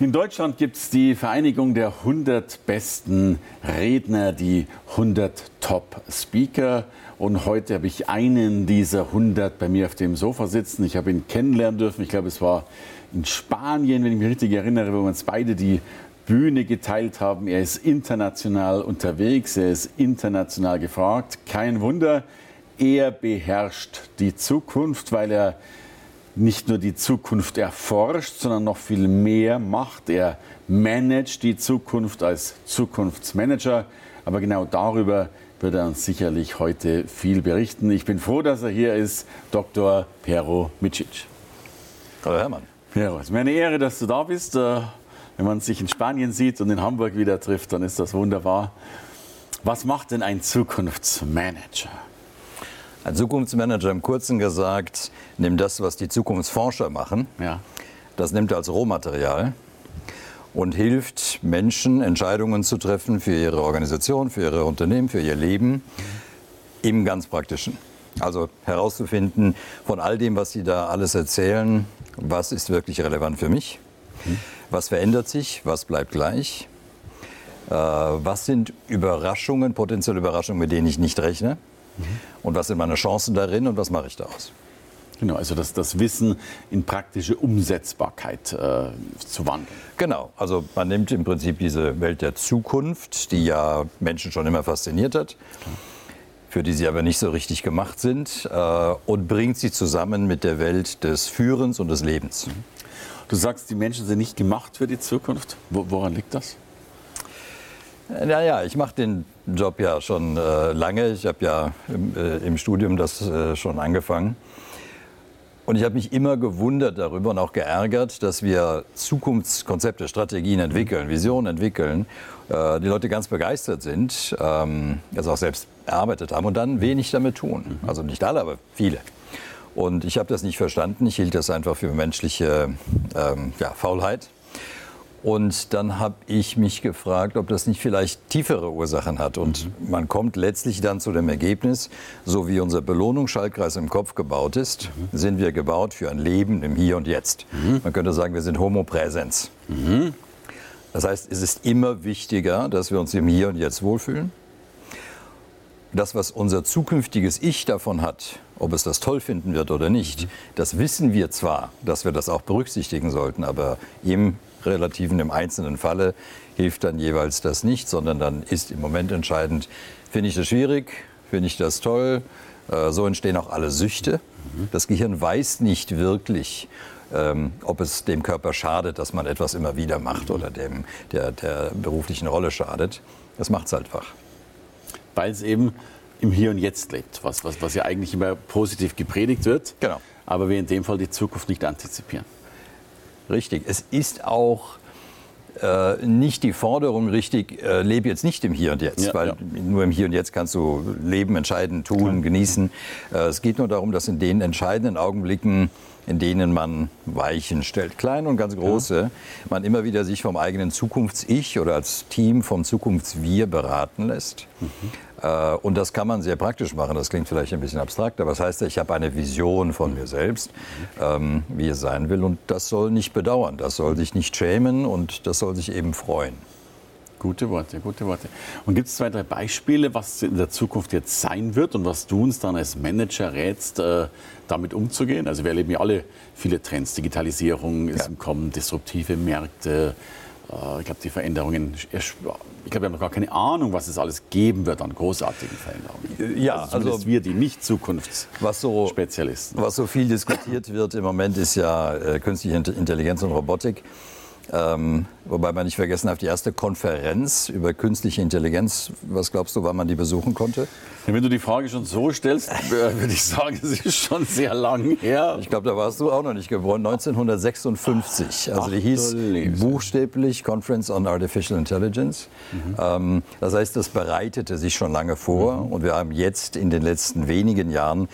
In Deutschland gibt es die Vereinigung der 100 besten Redner, die 100 Top-Speaker. Und heute habe ich einen dieser 100 bei mir auf dem Sofa sitzen. Ich habe ihn kennenlernen dürfen. Ich glaube, es war in Spanien, wenn ich mich richtig erinnere, wo wir uns beide die Bühne geteilt haben. Er ist international unterwegs, er ist international gefragt. Kein Wunder, er beherrscht die Zukunft, weil er nicht nur die Zukunft erforscht, sondern noch viel mehr macht. Er managt die Zukunft als Zukunftsmanager. Aber genau darüber wird er uns sicherlich heute viel berichten. Ich bin froh, dass er hier ist, Dr. Pero Micic. Hallo Hermann. Pero, es ist mir eine Ehre, dass du da bist. Äh, wenn man sich in Spanien sieht und in Hamburg wieder trifft, dann ist das wunderbar. Was macht denn ein Zukunftsmanager? Ein Zukunftsmanager im Kurzen gesagt, nimmt das, was die Zukunftsforscher machen, ja. das nimmt er als Rohmaterial und hilft Menschen, Entscheidungen zu treffen für ihre Organisation, für ihre Unternehmen, für ihr Leben im ganz praktischen. Also herauszufinden von all dem, was Sie da alles erzählen, was ist wirklich relevant für mich, was verändert sich, was bleibt gleich, äh, was sind Überraschungen, potenzielle Überraschungen, mit denen ich nicht rechne Mhm. Und was sind meine Chancen darin und was mache ich daraus? Genau, also das, das Wissen in praktische Umsetzbarkeit äh, zu wandeln. Genau, also man nimmt im Prinzip diese Welt der Zukunft, die ja Menschen schon immer fasziniert hat, für die sie aber nicht so richtig gemacht sind, äh, und bringt sie zusammen mit der Welt des Führens und des Lebens. Du sagst, die Menschen sind nicht gemacht für die Zukunft. Woran liegt das? Naja, ich mache den Job ja schon äh, lange. Ich habe ja im, äh, im, Studium das äh, schon angefangen. Und ich habe mich immer gewundert darüber und auch geärgert, dass wir Zukunftskonzepte, Strategien entwickeln, Visionen entwickeln, äh, die Leute ganz begeistert sind, ähm, das auch selbst erarbeitet haben und dann wenig damit tun. Mhm. Also nicht alle, aber viele. Und ich habe das nicht verstanden. Ich hielt das einfach für menschliche ähm, ja, Faulheit. Und dann habe ich mich gefragt, ob das nicht vielleicht tiefere Ursachen hat. Und mhm. man kommt letztlich dann zu dem Ergebnis, so wie unser Belohnungsschaltkreis im Kopf gebaut ist, mhm. sind wir gebaut für ein Leben im Hier und Jetzt. Mhm. Man könnte sagen, wir sind Homo Präsens. Mhm. Das heißt, es ist immer wichtiger, dass wir uns im Hier und Jetzt wohlfühlen. Das, was unser zukünftiges Ich davon hat, ob es das toll finden wird oder nicht, mhm. das wissen wir zwar, dass wir das auch berücksichtigen sollten, aber im relativen im einzelnen Falle hilft dann jeweils das nicht, sondern dann ist im Moment entscheidend, finde ich das schwierig, finde ich das toll. Äh, so entstehen auch alle Süchte. Das Gehirn weiß nicht wirklich, ähm, ob es dem Körper schadet, dass man etwas immer wieder macht oder dem, der, der beruflichen Rolle schadet. Das macht es einfach. Weil es eben im Hier und Jetzt lebt, was, was, was ja eigentlich immer positiv gepredigt wird. Genau. Aber wir in dem Fall die Zukunft nicht antizipieren. Richtig. Es ist auch äh, nicht die Forderung richtig, äh, lebe jetzt nicht im Hier und Jetzt, ja, weil ja. nur im Hier und Jetzt kannst du leben, entscheiden, tun, Klar. genießen. Äh, es geht nur darum, dass in den entscheidenden Augenblicken, in denen man Weichen stellt, kleine und ganz große, ja. man immer wieder sich vom eigenen Zukunfts-Ich oder als Team vom Zukunfts-Wir beraten lässt. Mhm. Äh, und das kann man sehr praktisch machen. Das klingt vielleicht ein bisschen abstrakt, aber das heißt, ich habe eine Vision von mir selbst, ähm, wie es sein will. Und das soll nicht bedauern, das soll sich nicht schämen und das soll sich eben freuen. Gute Worte, gute Worte. Und gibt es zwei, drei Beispiele, was in der Zukunft jetzt sein wird und was du uns dann als Manager rätst, äh, damit umzugehen? Also wir erleben ja alle viele Trends. Digitalisierung ist ja. im Kommen, disruptive Märkte, ich glaube, die Veränderungen, ich glaube, wir haben noch gar keine Ahnung, was es alles geben wird an großartigen Veränderungen. Äh, ja, also, also wir, die nicht Zukunftsspezialisten. Was so, was so viel diskutiert wird im Moment, ist ja äh, künstliche Intelligenz und Robotik. Ähm, wobei man nicht vergessen darf, die erste Konferenz über künstliche Intelligenz, was glaubst du, wann man die besuchen konnte? Wenn du die Frage schon so stellst, äh, würde ich sagen, es ist schon sehr lang her. Ich glaube, da warst du auch noch nicht geboren. 1956. Also die hieß buchstäblich Conference on Artificial Intelligence. Mhm. Ähm, das heißt, das bereitete sich schon lange vor. Mhm. Und wir haben jetzt in den letzten wenigen Jahren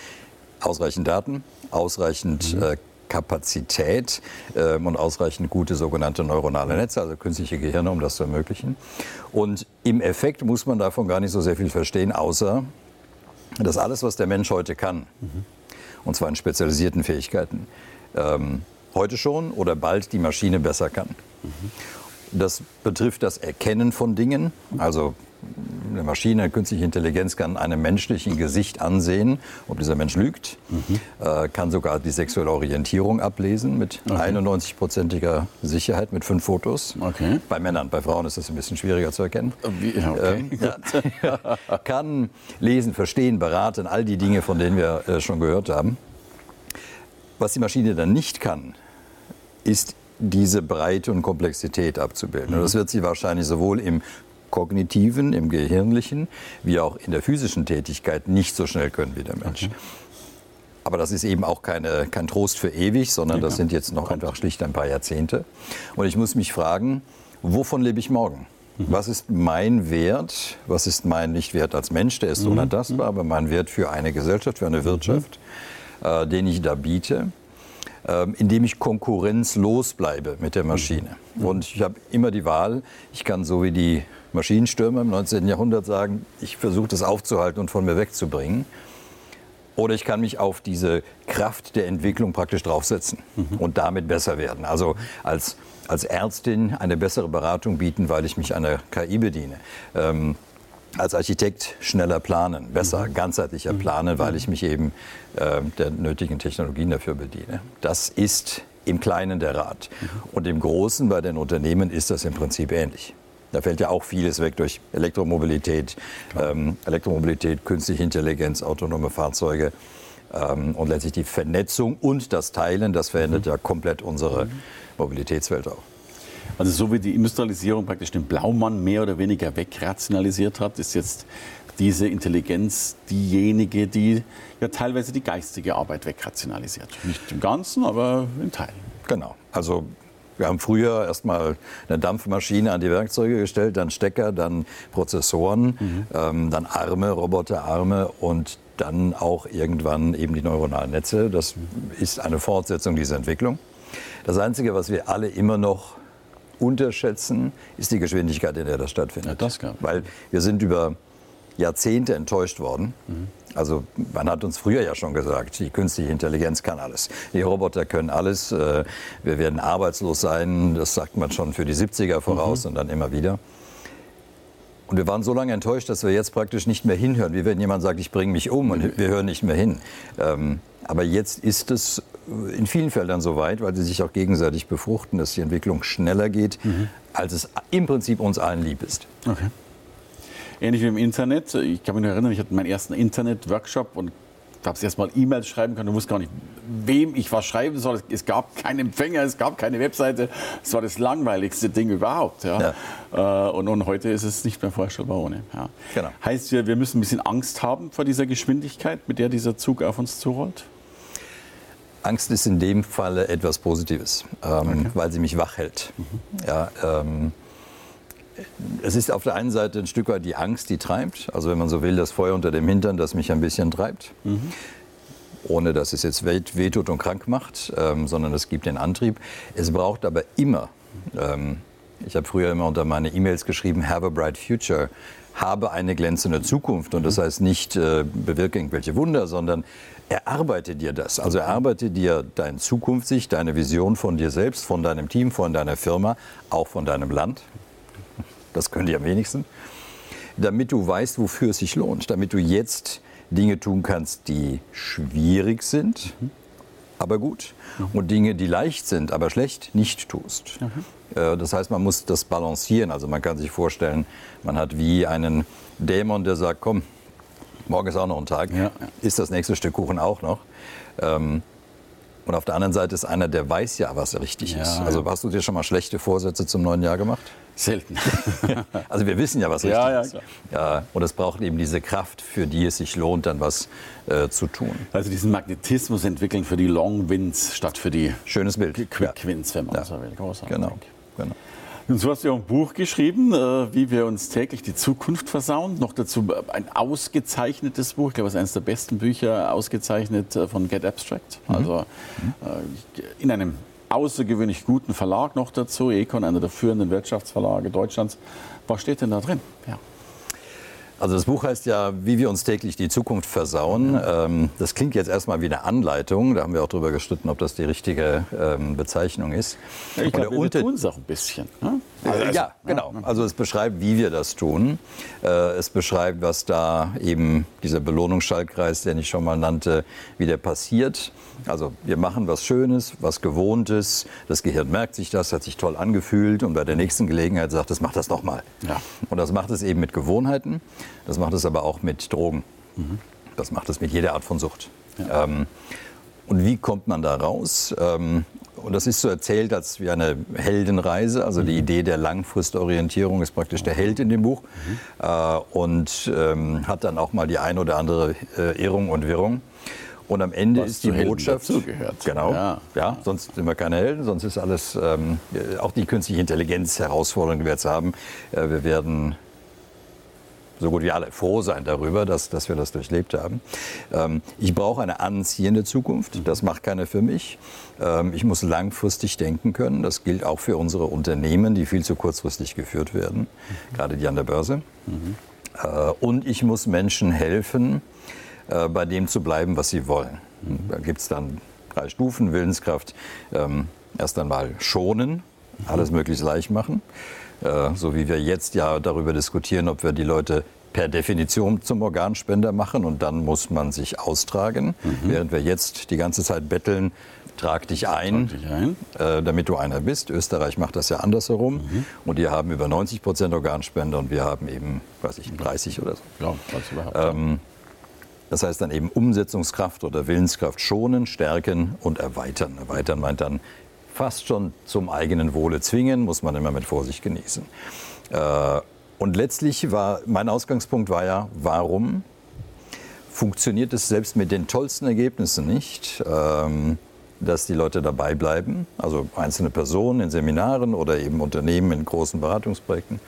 ausreichend Daten, ausreichend mhm. äh, Kapazität ähm, und ausreichend gute sogenannte neuronale Netze, also künstliche Gehirne, um das zu ermöglichen. Und im Effekt muss man davon gar nicht so sehr viel verstehen, außer dass alles, was der Mensch heute kann, mhm. und zwar in spezialisierten Fähigkeiten, ähm, heute schon oder bald die Maschine besser kann. Mhm. Das betrifft das Erkennen von Dingen, also eine Maschine, künstliche Intelligenz kann einem menschlichen Gesicht ansehen, ob dieser Mensch lügt, mhm. äh, kann sogar die sexuelle Orientierung ablesen mit okay. 91-prozentiger Sicherheit mit fünf Fotos. Okay. Bei Männern, bei Frauen ist das ein bisschen schwieriger zu erkennen. Wie, okay. äh, ja. kann lesen, verstehen, beraten, all die Dinge, von denen wir äh, schon gehört haben. Was die Maschine dann nicht kann, ist diese Breite und Komplexität abzubilden. Und das wird sie wahrscheinlich sowohl im kognitiven, im gehirnlichen, wie auch in der physischen Tätigkeit nicht so schnell können wie der Mensch. Okay. Aber das ist eben auch keine, kein Trost für ewig, sondern das sind jetzt noch einfach schlicht ein paar Jahrzehnte. Und ich muss mich fragen, wovon lebe ich morgen? Mhm. Was ist mein Wert? Was ist mein Nicht-Wert als Mensch? Der ist mhm. unantastbar, aber mein Wert für eine Gesellschaft, für eine Wirtschaft, mhm. äh, den ich da biete indem ich konkurrenzlos bleibe mit der Maschine. Mhm. Und ich habe immer die Wahl, ich kann so wie die Maschinenstürmer im 19. Jahrhundert sagen, ich versuche das aufzuhalten und von mir wegzubringen. Oder ich kann mich auf diese Kraft der Entwicklung praktisch draufsetzen mhm. und damit besser werden. Also als, als Ärztin eine bessere Beratung bieten, weil ich mich einer KI bediene. Ähm, als Architekt schneller planen, besser, mhm. ganzheitlicher mhm. planen, weil ich mich eben äh, der nötigen Technologien dafür bediene. Das ist im Kleinen der Rat. Mhm. Und im Großen bei den Unternehmen ist das im Prinzip ähnlich. Da fällt ja auch vieles weg durch Elektromobilität, ähm, Elektromobilität, künstliche Intelligenz, autonome Fahrzeuge ähm, und letztlich die Vernetzung und das Teilen, das verändert mhm. ja komplett unsere mhm. Mobilitätswelt auch. Also so wie die Industrialisierung praktisch den Blaumann mehr oder weniger wegrationalisiert hat, ist jetzt diese Intelligenz diejenige, die ja teilweise die geistige Arbeit wegrationalisiert. Nicht im Ganzen, aber in Teilen. Genau. Also wir haben früher erstmal eine Dampfmaschine an die Werkzeuge gestellt, dann Stecker, dann Prozessoren, mhm. ähm, dann Arme, Roboterarme und dann auch irgendwann eben die neuronalen Netze. Das ist eine Fortsetzung dieser Entwicklung. Das Einzige, was wir alle immer noch unterschätzen, ist die Geschwindigkeit, in der das stattfindet. Ja, das. Weil wir sind über Jahrzehnte enttäuscht worden. Mhm. Also man hat uns früher ja schon gesagt, die künstliche Intelligenz kann alles. Die Roboter können alles. Äh, wir werden arbeitslos sein. Das sagt man schon für die 70er voraus mhm. und dann immer wieder. Und wir waren so lange enttäuscht, dass wir jetzt praktisch nicht mehr hinhören. Wie wenn jemand sagt, ich bringe mich um und wir hören nicht mehr hin. Ähm, aber jetzt ist es in vielen Feldern so weit, weil sie sich auch gegenseitig befruchten, dass die Entwicklung schneller geht, mhm. als es im Prinzip uns allen lieb ist. Okay. Ähnlich wie im Internet. Ich kann mich noch erinnern, ich hatte meinen ersten Internet-Workshop und habe es erst mal E-Mails schreiben können. Du wusste gar nicht, wem ich was schreiben soll. Es gab keinen Empfänger, es gab keine Webseite. Es war das langweiligste Ding überhaupt. Ja. ja. Äh, und, und, heute ist es nicht mehr vorstellbar ohne. Ja. Genau. Heißt, wir, wir müssen ein bisschen Angst haben vor dieser Geschwindigkeit, mit der dieser Zug auf uns zurollt? Angst ist in dem Falle etwas Positives, ähm, okay. weil sie mich wach hält. Mhm. Ja, ähm, es ist auf der einen Seite ein Stück weit die Angst, die treibt. Also wenn man so will, das Feuer unter dem Hintern, das mich ein bisschen treibt. Mhm. Ohne dass es jetzt wehtut und krank macht, ähm, sondern es gibt den Antrieb. Es braucht aber immer, ähm, ich habe früher immer unter meine E-Mails geschrieben, have a bright future, habe eine glänzende Zukunft. Und das mhm. heißt nicht, äh, bewirke irgendwelche Wunder, sondern erarbeite dir das. Also erarbeite dir deine Zukunftssicht, deine Vision von dir selbst, von deinem Team, von deiner Firma, auch von deinem Land das können die am wenigsten, damit du weißt, wofür es sich lohnt, damit du jetzt Dinge tun kannst, die schwierig sind, mhm. Aber gut, mhm. und Dinge, die leicht sind, aber schlecht, nicht tust. Mhm. Das heißt, man muss das balancieren. Also man kann sich vorstellen, man hat wie einen Dämon, der sagt, komm, morgen ist auch noch ein Tag, ja. ist das nächste Stück Kuchen auch noch. Ähm, Und auf der anderen Seite ist einer, der weiß ja, was richtig Ja, ist. Also hast du dir schon mal schlechte Vorsätze zum neuen Jahr gemacht? Selten. Also wir wissen ja, was richtig Ja, ja, ist. Ja, und es braucht eben diese Kraft, für die es sich lohnt, dann was äh, zu tun. Also diesen Magnetismus entwickeln für die Long Wins statt für die Schönes Bild. Quick Wins, wenn man so will. Großartig. Genau. genau. Und so hast du ja auch ein Buch geschrieben, äh, wie wir uns täglich die Zukunft versauen. Noch dazu ein ausgezeichnetes Buch, ich glaube, es ist eines der besten Bücher, ausgezeichnet äh, von Get Abstract. Also äh, in einem außergewöhnlich guten Verlag noch dazu, Econ, einer der führenden Wirtschaftsverlage Deutschlands. Was steht denn da drin? Ja. Also das Buch heißt ja, wie wir uns täglich die Zukunft versauen. Ähm, das klingt jetzt erstmal wie eine Anleitung. Da haben wir auch darüber gestritten, ob das die richtige ähm, Bezeichnung ist. Ich glaube, wir tun es auch ein bisschen. Ne? Äh, ja, genau. Also es beschreibt, wie wir das tun. Äh, Es beschreibt, was da eben dieser Belohnungsschaltkreis, den ich schon mal nannte, wie der passiert. Also wir machen was Schönes, was Gewohntes. Das Gehirn merkt sich das, hat sich toll angefühlt und bei der nächsten Gelegenheit sagt es, mach das noch mal. Ja. Und das macht es eben mit Gewohnheiten. Das macht es aber auch mit Drogen. Das macht es mit jeder Art von Sucht. Ähm, und wie kommt man da raus? Ähm, und das ist so erzählt als wie eine Heldenreise. Also die Idee der Langfristorientierung ist praktisch der Held in dem Buch. Äh, und ähm, hat dann auch mal die ein oder andere äh, Irrung und Wirrung. Und am Ende Was ist die Botschaft. dazugehört. Genau. Ja. Ja. sonst sind wir keine Helden, sonst ist alles, ähm, auch die künstliche Intelligenz Herausforderung, die wir jetzt haben. Äh, wir werden so gut wie alle froh sein darüber, dass, dass wir das durchlebt haben. Ähm, ich brauche eine anziehende Zukunft. Das macht keiner für mich. Ähm, ich muss langfristig denken können. Das gilt auch für unsere Unternehmen, die viel zu kurzfristig geführt werden, gerade die an der Börse. Äh, und ich muss Menschen helfen, äh, bei dem zu bleiben, was sie wollen. Da gibt es dann drei Stufen, Willenskraft. Ähm, erst einmal schonen, alles möglichst leicht machen. Äh, so wie wir jetzt ja darüber diskutieren, ob wir die Leute per Definition zum Organspender machen und dann muss man sich austragen, während wir jetzt die ganze Zeit betteln, trag dich ein, Trag dich ein. Äh, damit du einer bist. Österreich macht das ja andersherum und die haben über 90 Prozent Organspender und wir haben eben, weiß ich, 30 oder so. Ja, was überhaupt. Ähm, Das heißt dann eben Umsetzungskraft oder Willenskraft schonen, stärken und erweitern. Erweitern meint dann fast schon zum eigenen Wohle zwingen, muss man immer mit Vorsicht genießen. Äh, Und letztlich war, mein Ausgangspunkt war ja, warum funktioniert es selbst mit den tollsten Ergebnissen nicht, ähm, dass die Leute dabei bleiben, also einzelne Personen in Seminaren oder eben Unternehmen in großen Beratungsprojekten.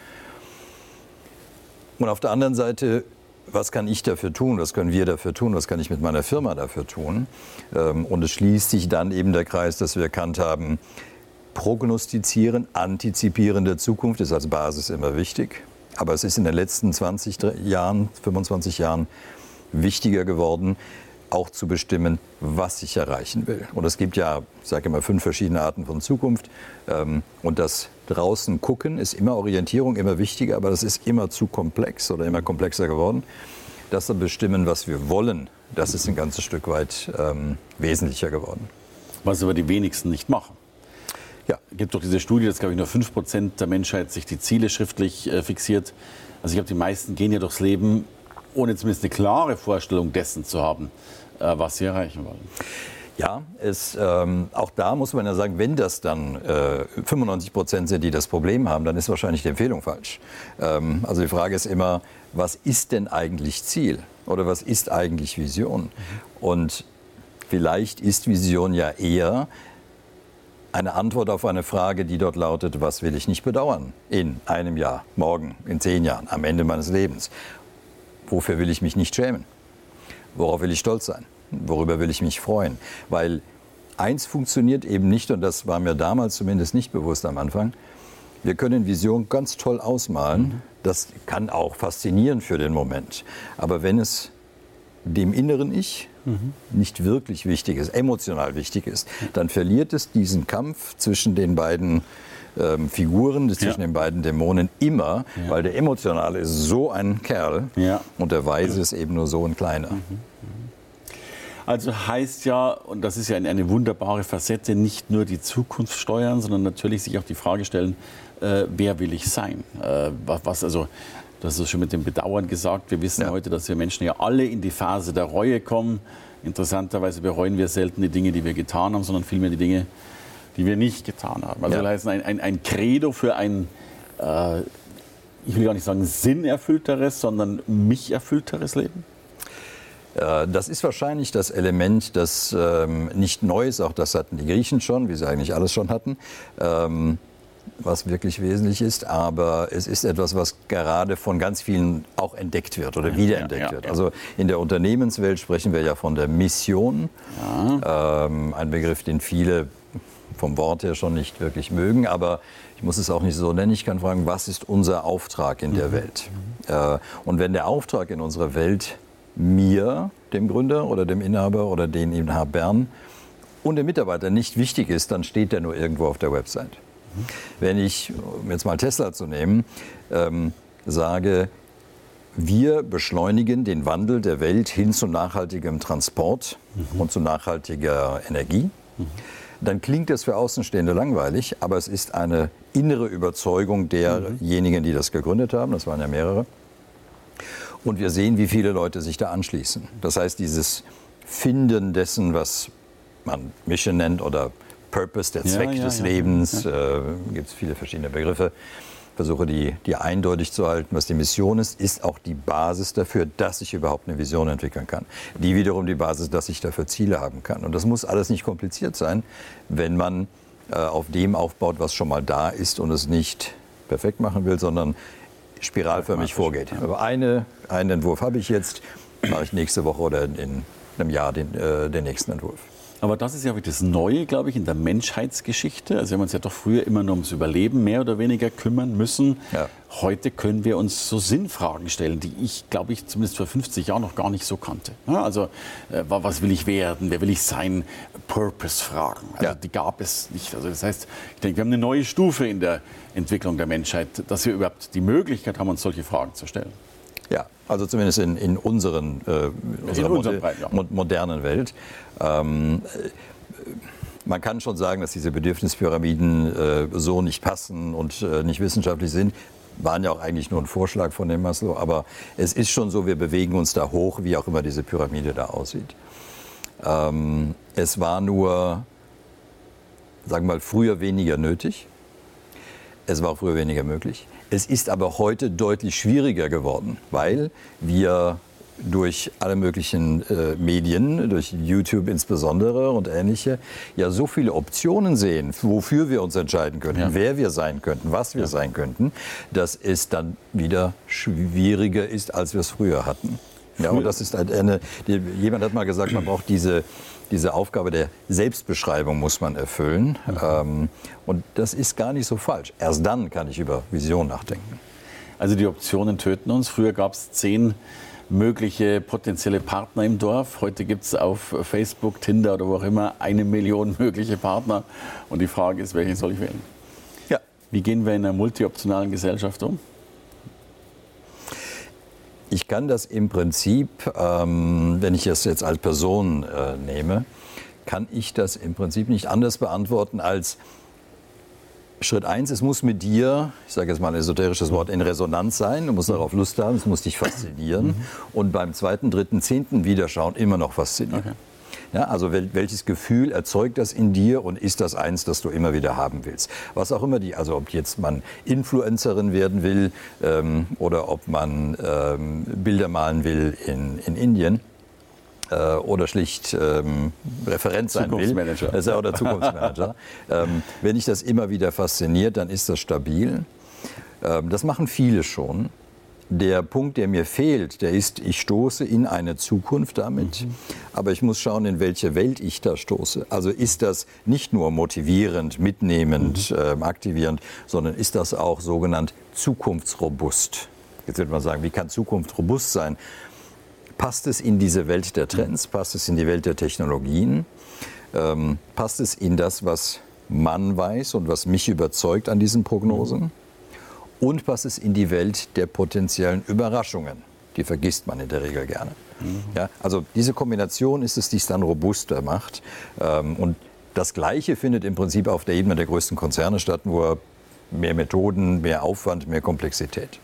Und auf der anderen Seite, was kann ich dafür tun, was können wir dafür tun, was kann ich mit meiner Firma dafür tun? Ähm, Und es schließt sich dann eben der Kreis, dass wir erkannt haben, prognostizieren, antizipieren der Zukunft ist als Basis immer wichtig. Aber es ist in den letzten 20 Jahren, 25 Jahren wichtiger geworden, auch zu bestimmen, was ich erreichen will. Und es gibt ja, ich sage immer, fünf verschiedene Arten von Zukunft. Ähm, Und das draußen gucken ist immer Orientierung, immer wichtiger, aber das ist immer zu komplex oder immer komplexer geworden. Das zu bestimmen, was wir wollen, das ist ein ganzes Stück weit ähm, wesentlicher geworden. Was aber die wenigsten nicht machen. Ja. Es gibt doch diese Studie, dass, glaube ich, nur 5% der Menschheit sich die Ziele schriftlich äh, fixiert. Also ich glaube, die meisten gehen ja durchs Leben, ohne zumindest eine klare Vorstellung dessen zu haben, äh, was sie erreichen wollen. Ja, es, ähm, auch da muss man ja sagen, wenn das dann äh, 95 Prozent sind, die das Problem haben, dann ist wahrscheinlich die Empfehlung falsch. Ähm, also die Frage ist immer, was ist denn eigentlich Ziel oder was ist eigentlich Vision? Und vielleicht ist Vision ja eher eine Antwort auf eine Frage, die dort lautet, was will ich nicht bedauern in einem Jahr, morgen, in zehn Jahren, am Ende meines Lebens? Wofür will ich mich nicht schämen? Worauf will ich stolz sein? Worüber will ich mich freuen? Weil eins funktioniert eben nicht, und das war mir damals zumindest nicht bewusst am Anfang, wir können Vision ganz toll ausmalen. Das kann auch faszinieren für den Moment. Aber wenn es dem inneren Ich nicht wirklich wichtig ist, emotional wichtig ist, dann verliert es diesen Kampf zwischen den beiden ähm, Figuren, zwischen Ja. den beiden Dämonen immer, weil der Emotionale ist so ein Kerl Ja. und der Weise ist eben nur so ein kleiner. Also heißt ja, und das ist ja eine, wunderbare Facette, nicht nur die Zukunft steuern, sondern natürlich sich auch die Frage stellen, äh, wer will ich sein? Äh, was, was also Das ist schon mit dem Bedauern gesagt. Wir wissen ja. heute, dass wir Menschen ja alle in die Phase der Reue kommen. Interessanterweise bereuen wir selten die Dinge, die wir getan haben, sondern vielmehr die Dinge, die wir nicht getan haben. Also ja. das heißt, ein, ein, ein Credo für ein, äh, ich will gar nicht sagen sinnerfüllteres, sondern mich erfüllteres Leben? Äh, das ist wahrscheinlich das Element, das ähm, nicht neu ist, auch das hatten die Griechen schon, wie sie eigentlich alles schon hatten, ähm, was wirklich wesentlich ist, aber es ist etwas, was gerade von ganz vielen auch entdeckt wird oder wiederentdeckt ja, ja, ja. wird. Also in der Unternehmenswelt sprechen wir ja von der Mission, ähm, ein Begriff, den viele vom Wort her schon nicht wirklich mögen, aber ich muss es auch nicht so nennen. Ich kann fragen, was ist unser Auftrag in der mhm. Welt? Äh, und wenn der Auftrag in unserer Welt mir, dem Gründer oder dem Inhaber oder den Inhabern und dem Mitarbeiter nicht wichtig ist, dann steht der nur irgendwo auf der Website. Mhm. Wenn ich, um jetzt mal Tesla zu nehmen, ähm, sage, wir beschleunigen den Wandel der Welt hin zu nachhaltigem Transport mhm. und zu nachhaltiger Energie. Mhm. Dann klingt das für Außenstehende langweilig, aber es ist eine innere Überzeugung derjenigen, die das gegründet haben. Das waren ja mehrere. Und wir sehen, wie viele Leute sich da anschließen. Das heißt, dieses Finden dessen, was man Mission nennt oder Purpose, der Zweck ja, ja, des ja, Lebens, äh, gibt es viele verschiedene Begriffe. Versuche die, die eindeutig zu halten, was die Mission ist, ist auch die Basis dafür, dass ich überhaupt eine Vision entwickeln kann. Die wiederum die Basis, dass ich dafür Ziele haben kann. Und das muss alles nicht kompliziert sein, wenn man äh, auf dem aufbaut, was schon mal da ist und es nicht perfekt machen will, sondern spiralförmig vorgeht. Aber eine, einen Entwurf habe ich jetzt, mache ich nächste Woche oder in einem Jahr den, äh, den nächsten Entwurf. Aber das ist ja das Neue, glaube ich, in der Menschheitsgeschichte. Also wir haben uns ja doch früher immer nur ums Überleben mehr oder weniger kümmern müssen. Ja. Heute können wir uns so Sinnfragen stellen, die ich, glaube ich, zumindest vor 50 Jahren noch gar nicht so kannte. Also äh, was will ich werden, wer will ich sein, Purpose-Fragen. Also ja. die gab es nicht. Also das heißt, ich denke, wir haben eine neue Stufe in der Entwicklung der Menschheit, dass wir überhaupt die Möglichkeit haben, uns solche Fragen zu stellen. Ja, also zumindest in, in, unseren, äh, in unserer Mo Breit, ja. modernen Welt. Ähm, man kann schon sagen, dass diese Bedürfnispyramiden äh, so nicht passen und äh, nicht wissenschaftlich sind. Waren ja auch eigentlich nur ein Vorschlag von dem Maslow, aber es ist schon so, wir bewegen uns da hoch, wie auch immer diese Pyramide da aussieht. Ähm, es war nur, sagen wir mal, früher weniger nötig. Es war auch früher weniger möglich. Es ist aber heute deutlich schwieriger geworden, weil wir durch alle möglichen äh, Medien, durch YouTube insbesondere und ähnliche, ja so viele Optionen sehen, wofür wir uns entscheiden könnten, ja. wer wir sein könnten, was wir ja. sein könnten, dass es dann wieder schwieriger ist, als wir es früher hatten. Ja, und das ist halt eine, jemand hat mal gesagt, man braucht diese, diese Aufgabe der Selbstbeschreibung muss man erfüllen. Mhm. Ähm, und das ist gar nicht so falsch. Erst dann kann ich über Vision nachdenken. Also die Optionen töten uns. Früher gab es zehn mögliche potenzielle Partner im Dorf. Heute gibt es auf Facebook, Tinder oder wo auch immer eine Million mögliche Partner. Und die Frage ist, welchen soll ich wählen? Ja. Wie gehen wir in einer multioptionalen Gesellschaft um? Ich kann das im Prinzip, ähm, wenn ich es jetzt als Person äh, nehme, kann ich das im Prinzip nicht anders beantworten als Schritt eins, es muss mit dir, ich sage jetzt mal ein esoterisches Wort, in Resonanz sein. Du musst darauf Lust haben, es muss dich faszinieren. Mhm. Und beim zweiten, dritten, zehnten Wiederschauen immer noch faszinieren. Okay. Ja, also wel, welches Gefühl erzeugt das in dir und ist das eins, das du immer wieder haben willst? Was auch immer die, also ob jetzt man Influencerin werden will ähm, oder ob man ähm, Bilder malen will in, in Indien äh, oder schlicht ähm, Referent sein will. Äh, oder Zukunftsmanager. ähm, wenn dich das immer wieder fasziniert, dann ist das stabil. Ähm, das machen viele schon. Der Punkt, der mir fehlt, der ist, ich stoße in eine Zukunft damit, mhm. aber ich muss schauen, in welche Welt ich da stoße. Also ist das nicht nur motivierend, mitnehmend, mhm. äh, aktivierend, sondern ist das auch sogenannt zukunftsrobust. Jetzt wird man sagen, wie kann Zukunft robust sein? Passt es in diese Welt der Trends? Passt es in die Welt der Technologien? Ähm, passt es in das, was man weiß und was mich überzeugt an diesen Prognosen? Und passt es in die Welt der potenziellen Überraschungen? Die vergisst man in der Regel gerne. Mhm. Ja, also diese Kombination ist es, die es dann robuster macht. Ähm, und das Gleiche findet im Prinzip auf der Ebene der größten Konzerne statt, nur mehr Methoden, mehr Aufwand, mehr Komplexität.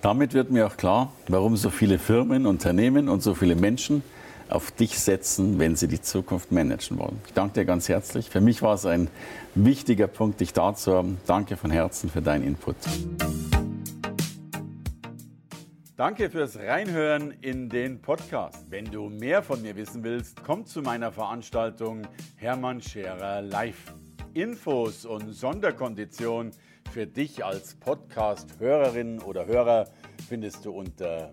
Damit wird mir auch klar, warum so viele Firmen, Unternehmen und so viele Menschen auf dich setzen, wenn sie die Zukunft managen wollen. Ich danke dir ganz herzlich. Für mich war es ein wichtiger Punkt, dich da zu haben. Danke von Herzen für deinen Input. Danke fürs Reinhören in den Podcast. Wenn du mehr von mir wissen willst, komm zu meiner Veranstaltung Hermann Scherer Live. Infos und Sonderkonditionen für dich als Podcast-Hörerin oder Hörer findest du unter